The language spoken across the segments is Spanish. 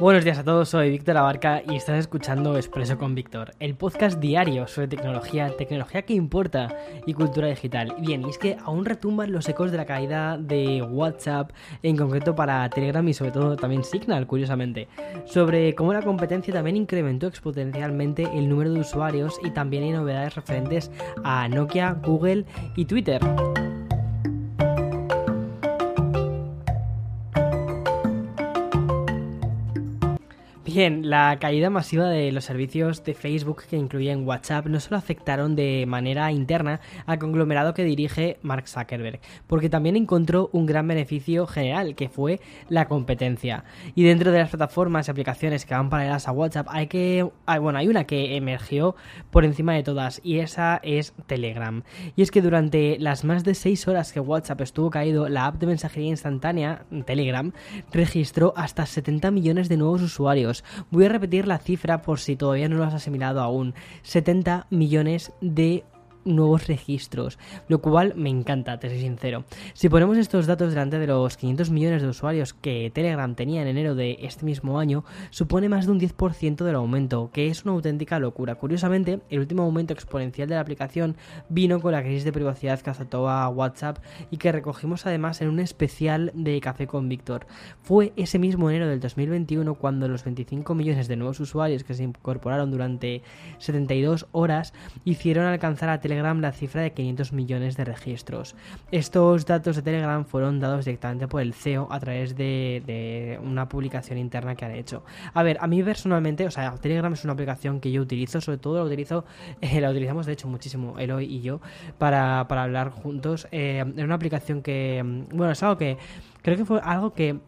Buenos días a todos, soy Víctor Abarca y estás escuchando Expreso con Víctor, el podcast diario sobre tecnología, tecnología que importa y cultura digital. Bien, y es que aún retumban los ecos de la caída de WhatsApp, en concreto para Telegram y sobre todo también Signal, curiosamente, sobre cómo la competencia también incrementó exponencialmente el número de usuarios y también hay novedades referentes a Nokia, Google y Twitter. Bien, la caída masiva de los servicios de Facebook que incluyen WhatsApp no solo afectaron de manera interna al conglomerado que dirige Mark Zuckerberg, porque también encontró un gran beneficio general, que fue la competencia. Y dentro de las plataformas y aplicaciones que van paralelas a WhatsApp, hay que, bueno, hay una que emergió por encima de todas y esa es Telegram. Y es que durante las más de 6 horas que WhatsApp estuvo caído, la app de mensajería instantánea Telegram registró hasta 70 millones de nuevos usuarios Voy a repetir la cifra por si todavía no lo has asimilado aún. 70 millones de nuevos registros, lo cual me encanta, te soy sincero. Si ponemos estos datos delante de los 500 millones de usuarios que Telegram tenía en enero de este mismo año, supone más de un 10% del aumento, que es una auténtica locura. Curiosamente, el último aumento exponencial de la aplicación vino con la crisis de privacidad que azotó a WhatsApp y que recogimos además en un especial de Café con Víctor. Fue ese mismo enero del 2021 cuando los 25 millones de nuevos usuarios que se incorporaron durante 72 horas hicieron alcanzar a Telegram la cifra de 500 millones de registros. Estos datos de Telegram fueron dados directamente por el CEO a través de, una publicación interna que han hecho. A ver, a mí personalmente, o sea, Telegram es una aplicación que yo utilizo, sobre todo la utilizo, eh, la utilizamos de hecho muchísimo, Eloy y yo, para, hablar juntos. Eh, es una aplicación que, mm, bueno, es algo que creo que fue algo que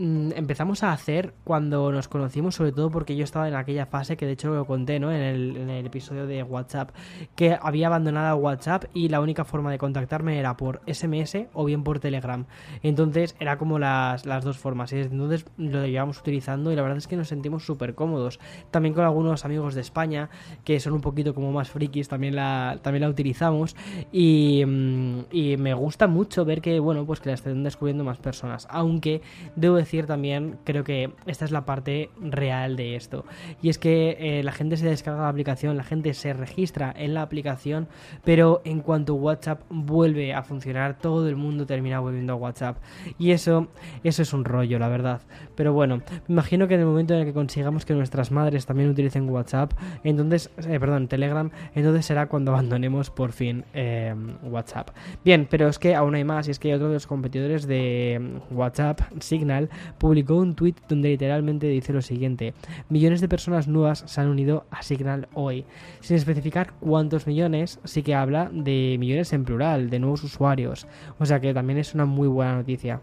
empezamos a hacer cuando nos conocimos, sobre todo porque yo estaba en aquella fase que de hecho lo conté ¿no? en, el, episodio de WhatsApp, que había abandonado WhatsApp y la única forma de contactarme era por SMS o bien por Telegram. Entonces era como las, las dos formas. Y entonces lo llevamos utilizando y la verdad es que nos sentimos súper cómodos. También con algunos amigos de España que son un poquito como más frikis, también la, también la utilizamos. Y, mm, y me gusta mucho ver que, bueno, pues que la estén descubriendo más personas. Aunque debo decir también, creo que esta es la parte real de esto. Y es que eh, la gente se descarga la aplicación, la gente se registra en la aplicación, pero en cuanto WhatsApp vuelve a funcionar, todo el mundo termina volviendo a WhatsApp. Y eso, eso es un rollo, la verdad. Pero bueno, me imagino que en el momento en el que consigamos que nuestras madres también utilicen WhatsApp, entonces, eh, perdón, Telegram, entonces será cuando abandonemos por fin eh, WhatsApp. Bien, pero es que aún hay más, y es que otro de los competidores de WhatsApp, Signal, publicó un tweet donde literalmente dice lo siguiente: Millones de personas nuevas se han unido a Signal hoy. Sin especificar cuántos millones, sí que habla de millones en plural, de nuevos usuarios. O sea que también es una muy buena noticia.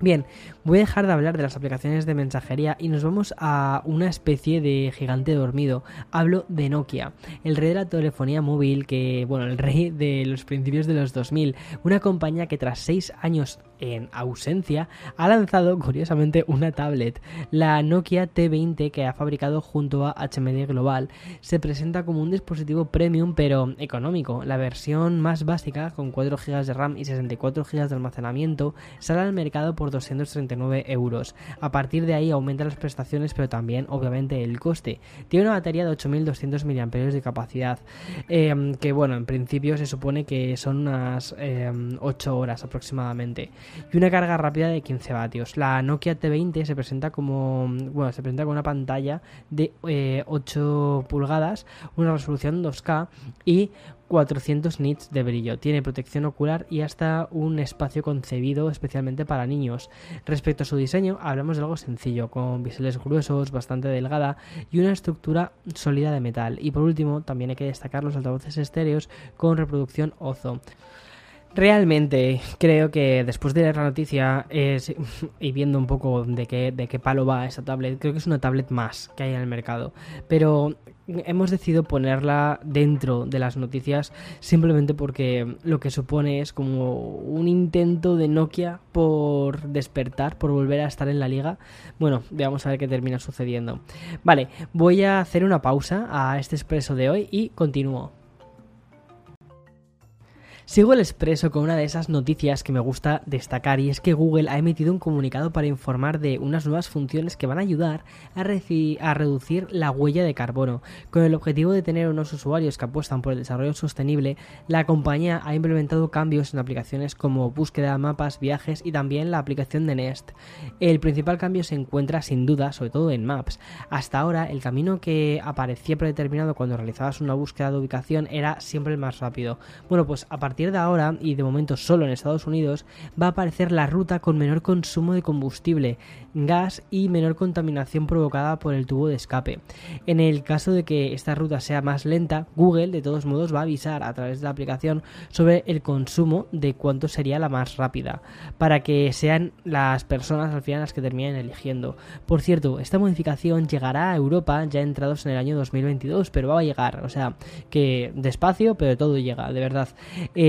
Bien, voy a dejar de hablar de las aplicaciones de mensajería y nos vamos a una especie de gigante dormido. Hablo de Nokia, el rey de la telefonía móvil que, bueno, el rey de los principios de los 2000, una compañía que tras seis años en ausencia ha lanzado curiosamente una tablet. La Nokia T20 que ha fabricado junto a HMD Global se presenta como un dispositivo premium pero económico. La versión más básica con 4 GB de RAM y 64 GB de almacenamiento sale al mercado por 239 euros. A partir de ahí aumentan las prestaciones, pero también, obviamente, el coste. Tiene una batería de 8200 mAh de capacidad, em, que bueno, en principio se supone que son unas 8 em, horas aproximadamente. Y una carga rápida de 15 vatios. La Nokia T20 se presenta como, bueno, se presenta con una pantalla de 8 eh, pulgadas, una resolución 2K y 400 nits de brillo. Tiene protección ocular y hasta un espacio concebido especialmente para niños. Respecto a su diseño, hablamos de algo sencillo, con biseles gruesos, bastante delgada y una estructura sólida de metal. Y por último, también hay que destacar los altavoces estéreos con reproducción Ozo. Realmente creo que después de leer la noticia es, y viendo un poco de qué, de qué palo va esta tablet, creo que es una tablet más que hay en el mercado. Pero hemos decidido ponerla dentro de las noticias simplemente porque lo que supone es como un intento de Nokia por despertar, por volver a estar en la liga. Bueno, veamos a ver qué termina sucediendo. Vale, voy a hacer una pausa a este expreso de hoy y continúo. Sigo el expreso con una de esas noticias que me gusta destacar y es que Google ha emitido un comunicado para informar de unas nuevas funciones que van a ayudar a, reducir la huella de carbono. Con el objetivo de tener unos usuarios que apuestan por el desarrollo sostenible, la compañía ha implementado cambios en aplicaciones como búsqueda, mapas, viajes y también la aplicación de Nest. El principal cambio se encuentra sin duda, sobre todo en Maps. Hasta ahora, el camino que aparecía predeterminado cuando realizabas una búsqueda de ubicación era siempre el más rápido. Bueno, pues a partir de ahora, y de momento solo en Estados Unidos, va a aparecer la ruta con menor consumo de combustible, gas y menor contaminación provocada por el tubo de escape. En el caso de que esta ruta sea más lenta, Google de todos modos va a avisar a través de la aplicación sobre el consumo de cuánto sería la más rápida, para que sean las personas al final las que terminen eligiendo. Por cierto, esta modificación llegará a Europa ya entrados en el año 2022, pero va a llegar, o sea, que despacio, pero todo llega, de verdad.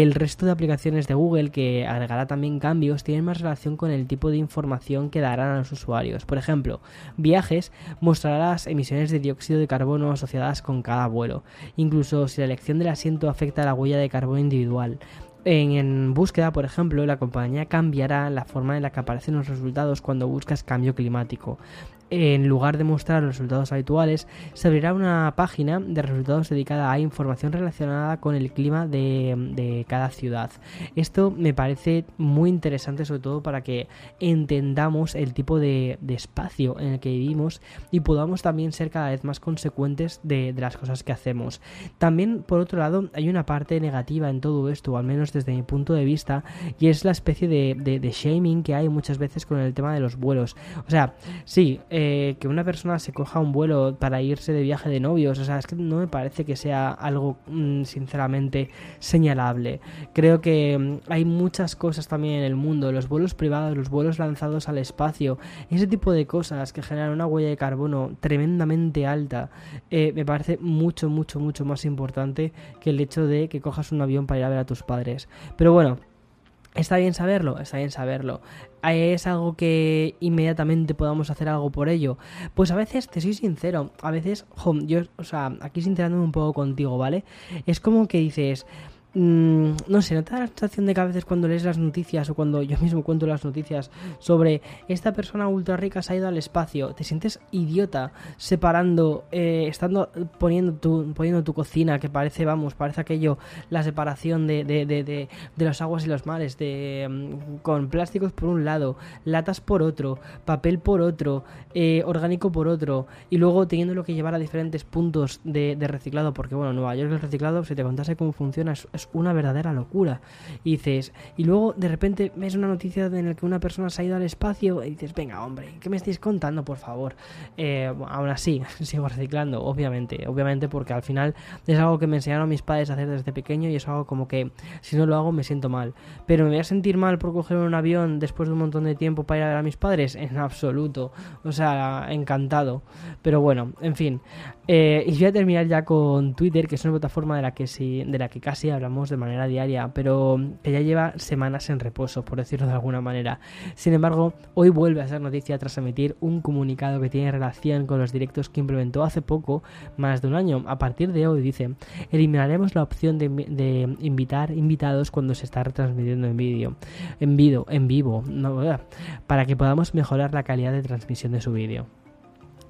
El resto de aplicaciones de Google que agregará también cambios tienen más relación con el tipo de información que darán a los usuarios. Por ejemplo, viajes mostrará las emisiones de dióxido de carbono asociadas con cada vuelo, incluso si la elección del asiento afecta a la huella de carbono individual. En, búsqueda, por ejemplo, la compañía cambiará la forma en la que aparecen los resultados cuando buscas cambio climático en lugar de mostrar los resultados habituales, se abrirá una página de resultados dedicada a información relacionada con el clima de, cada ciudad. Esto me parece muy interesante, sobre todo para que entendamos el tipo de, espacio en el que vivimos y podamos también ser cada vez más consecuentes de, las cosas que hacemos. También, por otro lado, hay una parte negativa en todo esto, al menos desde mi punto de vista, y es la especie de, shaming que hay muchas veces con el tema de los vuelos. O sea, sí, que una persona se coja un vuelo para irse de viaje de novios, o sea, es que no me parece que sea algo mm, sinceramente señalable. Creo que mm, hay muchas cosas también en el mundo, los vuelos privados, los vuelos lanzados al espacio, ese tipo de cosas que generan una huella de carbono tremendamente alta, eh, me parece mucho, mucho, mucho más importante que el hecho de que cojas un avión para ir a ver a tus padres. Pero bueno, ¿Está bien saberlo? Está bien saberlo. ¿Es algo que inmediatamente podamos hacer algo por ello? Pues a veces, te soy sincero, a veces, yo, o sea, aquí sincerándome un poco contigo, ¿vale? Es como que dices, Mm, no sé, ¿no te da la sensación de que a veces cuando lees las noticias o cuando yo mismo cuento las noticias sobre esta persona ultra rica se ha ido al espacio, te sientes idiota separando, eh, estando poniendo tu, poniendo tu cocina que parece, vamos, parece aquello, la separación de, de, de, de, de las aguas y los mares, de, mm, con plásticos por un lado, latas por otro, papel por otro, eh, orgánico por otro, y luego teniendo lo que llevar a diferentes puntos de, reciclado, porque bueno, Nueva York el reciclado, si te contase cómo funciona, una verdadera locura. Dices, y luego de repente ves una noticia en la que una persona se ha ido al espacio y dices, venga, hombre, ¿qué me estáis contando, por favor? Eh, aún así, sigo reciclando, obviamente, obviamente, porque al final es algo que me enseñaron mis padres a hacer desde pequeño y es algo como que si no lo hago me siento mal. Pero me voy a sentir mal por coger un avión después de un montón de tiempo para ir a ver a mis padres, en absoluto. O sea, encantado. Pero bueno, en fin. Eh, y voy a terminar ya con Twitter, que es una plataforma de la que de la que casi hablamos de manera diaria, pero que ya lleva semanas en reposo, por decirlo de alguna manera. Sin embargo, hoy vuelve a ser noticia tras emitir un comunicado que tiene relación con los directos que implementó hace poco, más de un año. A partir de hoy, dice, eliminaremos la opción de, de invitar invitados cuando se está retransmitiendo en vídeo, en vivo, en vivo, no, para que podamos mejorar la calidad de transmisión de su vídeo.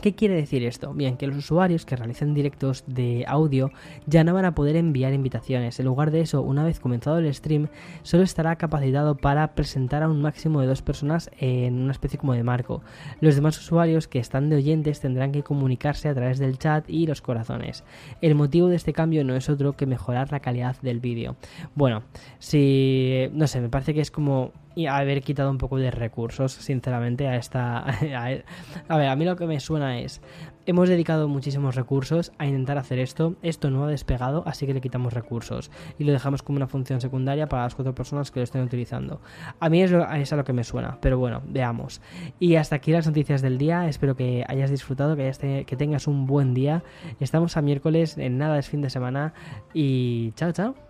¿Qué quiere decir esto? Bien, que los usuarios que realicen directos de audio ya no van a poder enviar invitaciones. En lugar de eso, una vez comenzado el stream, solo estará capacitado para presentar a un máximo de dos personas en una especie como de marco. Los demás usuarios que están de oyentes tendrán que comunicarse a través del chat y los corazones. El motivo de este cambio no es otro que mejorar la calidad del vídeo. Bueno, si no sé, me parece que es como y haber quitado un poco de recursos, sinceramente, a esta... A, ver, a mí lo que me suena es, hemos dedicado muchísimos recursos a intentar hacer esto, esto no ha despegado, así que le quitamos recursos y lo dejamos como una función secundaria para las cuatro personas que lo estén utilizando. A mí es, es a lo que me suena, pero bueno, veamos. Y hasta aquí las noticias del día, espero que hayas disfrutado, que, hayas que tengas un buen día. Estamos a miércoles, en nada es fin de semana y chao, chao.